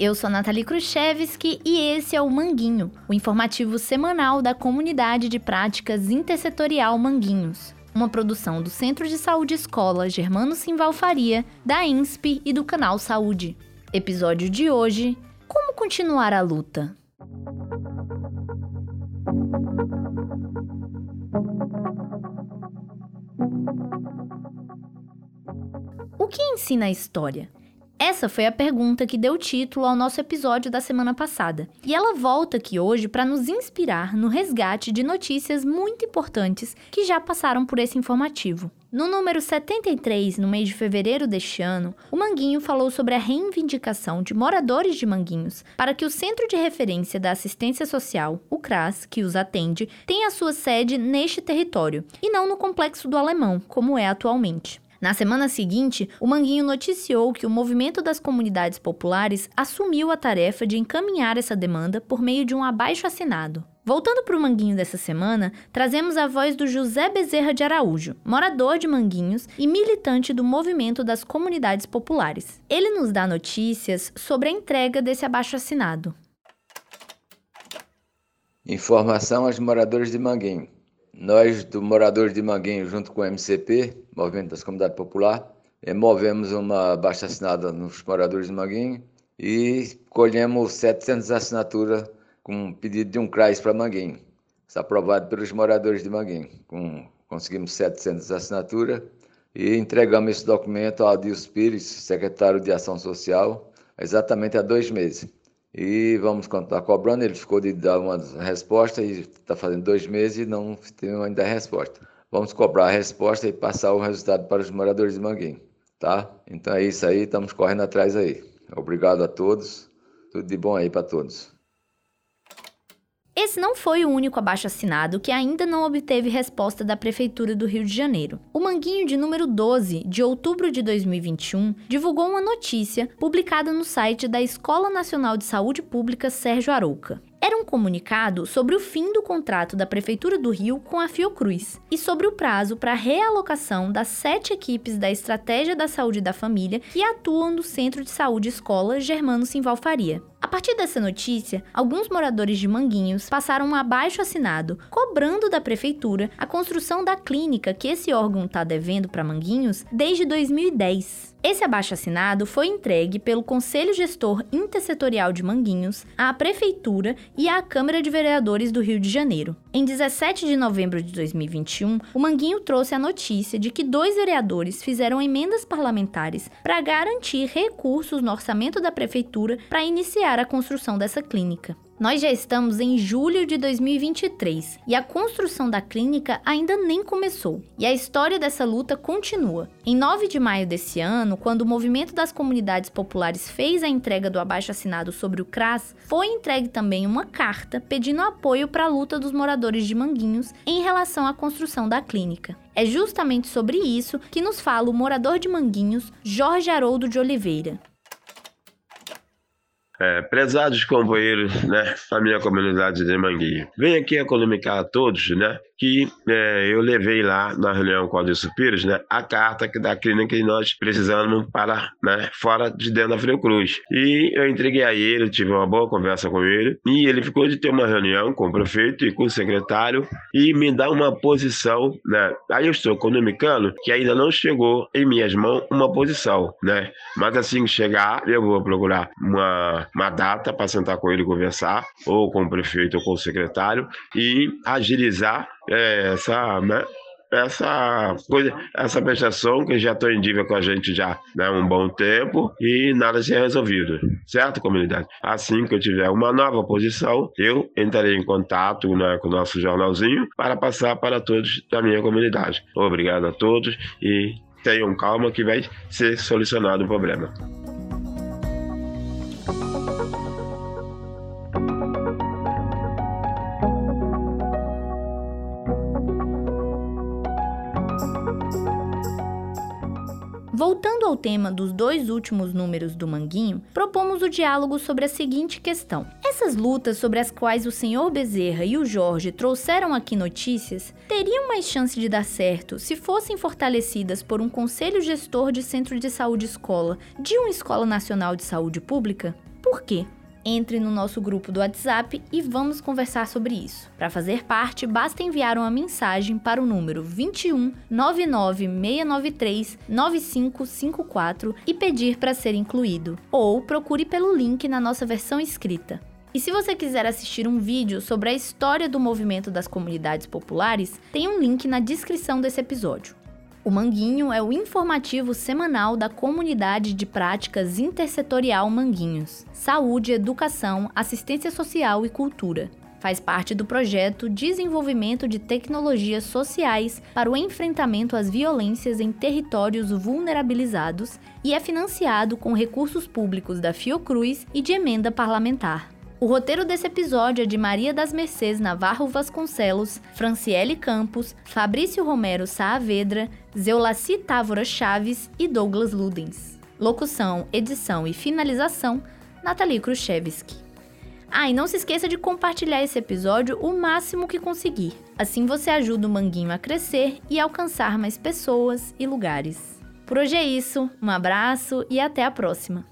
Eu sou Nathalie Khrushchevski e esse é o Manguinho, o informativo semanal da Comunidade de Práticas Intersetorial Manguinhos, uma produção do Centro de Saúde Escola Germano Simval Faria, da INSP e do Canal Saúde. Episódio de hoje: Como continuar a luta? O que ensina a história? Essa foi a pergunta que deu título ao nosso episódio da semana passada. E ela volta aqui hoje para nos inspirar no resgate de notícias muito importantes que já passaram por esse informativo. No número 73, no mês de fevereiro deste ano, o Manguinho falou sobre a reivindicação de moradores de Manguinhos para que o Centro de Referência da Assistência Social, o CRAS, que os atende, tenha sua sede neste território e não no Complexo do Alemão, como é atualmente. Na semana seguinte, o Manguinho noticiou que o movimento das comunidades populares assumiu a tarefa de encaminhar essa demanda por meio de um abaixo assinado. Voltando para o Manguinho dessa semana, trazemos a voz do José Bezerra de Araújo, morador de Manguinhos e militante do movimento das comunidades populares. Ele nos dá notícias sobre a entrega desse abaixo assinado. Informação aos moradores de Manguinho. Nós, do Moradores de Manguinho, junto com o MCP, Movimento das Comunidades Popular, eh, movemos uma baixa assinada nos moradores de Manguinho e colhemos 700 assinaturas com um pedido de um CRAS para Manguinho. Está aprovado pelos moradores de Manguinho. Com, conseguimos 700 assinaturas e entregamos esse documento ao Adilson Pires, secretário de Ação Social, exatamente há dois meses e vamos continuar cobrando. Ele ficou de dar uma resposta e está fazendo dois meses e não tem ainda a resposta. Vamos cobrar a resposta e passar o resultado para os moradores de Manguinho, tá? Então é isso aí, estamos correndo atrás aí. Obrigado a todos, tudo de bom aí para todos. Esse não foi o único abaixo-assinado que ainda não obteve resposta da Prefeitura do Rio de Janeiro. O Manguinho de número 12, de outubro de 2021, divulgou uma notícia publicada no site da Escola Nacional de Saúde Pública Sérgio Arouca. Era um comunicado sobre o fim do contrato da Prefeitura do Rio com a Fiocruz e sobre o prazo para realocação das sete equipes da Estratégia da Saúde da Família que atuam no Centro de Saúde Escola Germano Simval Faria. A partir dessa notícia, alguns moradores de Manguinhos passaram um abaixo assinado cobrando da prefeitura a construção da clínica que esse órgão está devendo para Manguinhos desde 2010. Esse abaixo-assinado foi entregue pelo Conselho Gestor Intersetorial de Manguinhos, à Prefeitura e à Câmara de Vereadores do Rio de Janeiro. Em 17 de novembro de 2021, o Manguinho trouxe a notícia de que dois vereadores fizeram emendas parlamentares para garantir recursos no orçamento da Prefeitura para iniciar a construção dessa clínica. Nós já estamos em julho de 2023 e a construção da clínica ainda nem começou. E a história dessa luta continua. Em 9 de maio desse ano, quando o movimento das comunidades populares fez a entrega do abaixo-assinado sobre o CRAS, foi entregue também uma carta pedindo apoio para a luta dos moradores de Manguinhos em relação à construção da clínica. É justamente sobre isso que nos fala o morador de Manguinhos, Jorge Haroldo de Oliveira. É, prezados companheiros né, da minha comunidade de Manguinho, venho aqui a comunicar a todos né, que é, eu levei lá na reunião com o Adilson Pires né, a carta da clínica que nós precisamos para né, fora de dentro da Fiocruz. E eu entreguei a ele, tive uma boa conversa com ele, e ele ficou de ter uma reunião com o prefeito e com o secretário e me dar uma posição. Né. Aí eu estou comunicando que ainda não chegou em minhas mãos uma posição, né? mas assim que chegar, eu vou procurar uma uma data para sentar com ele e conversar, ou com o prefeito ou com o secretário, e agilizar é, essa, né, essa coisa, essa prestação que já estou em dívida com a gente já né, um bom tempo e nada se é resolvido, certo, comunidade? Assim que eu tiver uma nova posição, eu entrarei em contato né, com o nosso jornalzinho para passar para todos da minha comunidade. Obrigado a todos e tenham calma que vai ser solucionado o problema. Voltando ao tema dos dois últimos números do Manguinho, propomos o diálogo sobre a seguinte questão: essas lutas sobre as quais o senhor Bezerra e o Jorge trouxeram aqui notícias teriam mais chance de dar certo se fossem fortalecidas por um conselho gestor de centro de saúde escola de uma escola nacional de saúde pública? por quê? Entre no nosso grupo do WhatsApp e vamos conversar sobre isso. Para fazer parte, basta enviar uma mensagem para o número 21 99693 9554 e pedir para ser incluído, ou procure pelo link na nossa versão escrita. E se você quiser assistir um vídeo sobre a história do movimento das comunidades populares, tem um link na descrição desse episódio. O Manguinho é o informativo semanal da comunidade de práticas intersetorial Manguinhos, saúde, educação, assistência social e cultura. Faz parte do projeto Desenvolvimento de Tecnologias Sociais para o Enfrentamento às Violências em Territórios Vulnerabilizados e é financiado com recursos públicos da Fiocruz e de emenda parlamentar. O roteiro desse episódio é de Maria das Mercês Navarro Vasconcelos, Franciele Campos, Fabrício Romero Saavedra, Zeulaci Távora Chaves e Douglas Ludens. Locução, edição e finalização, Nathalie Khrushchevsky. Ah, e não se esqueça de compartilhar esse episódio o máximo que conseguir. Assim você ajuda o Manguinho a crescer e alcançar mais pessoas e lugares. Por hoje é isso, um abraço e até a próxima!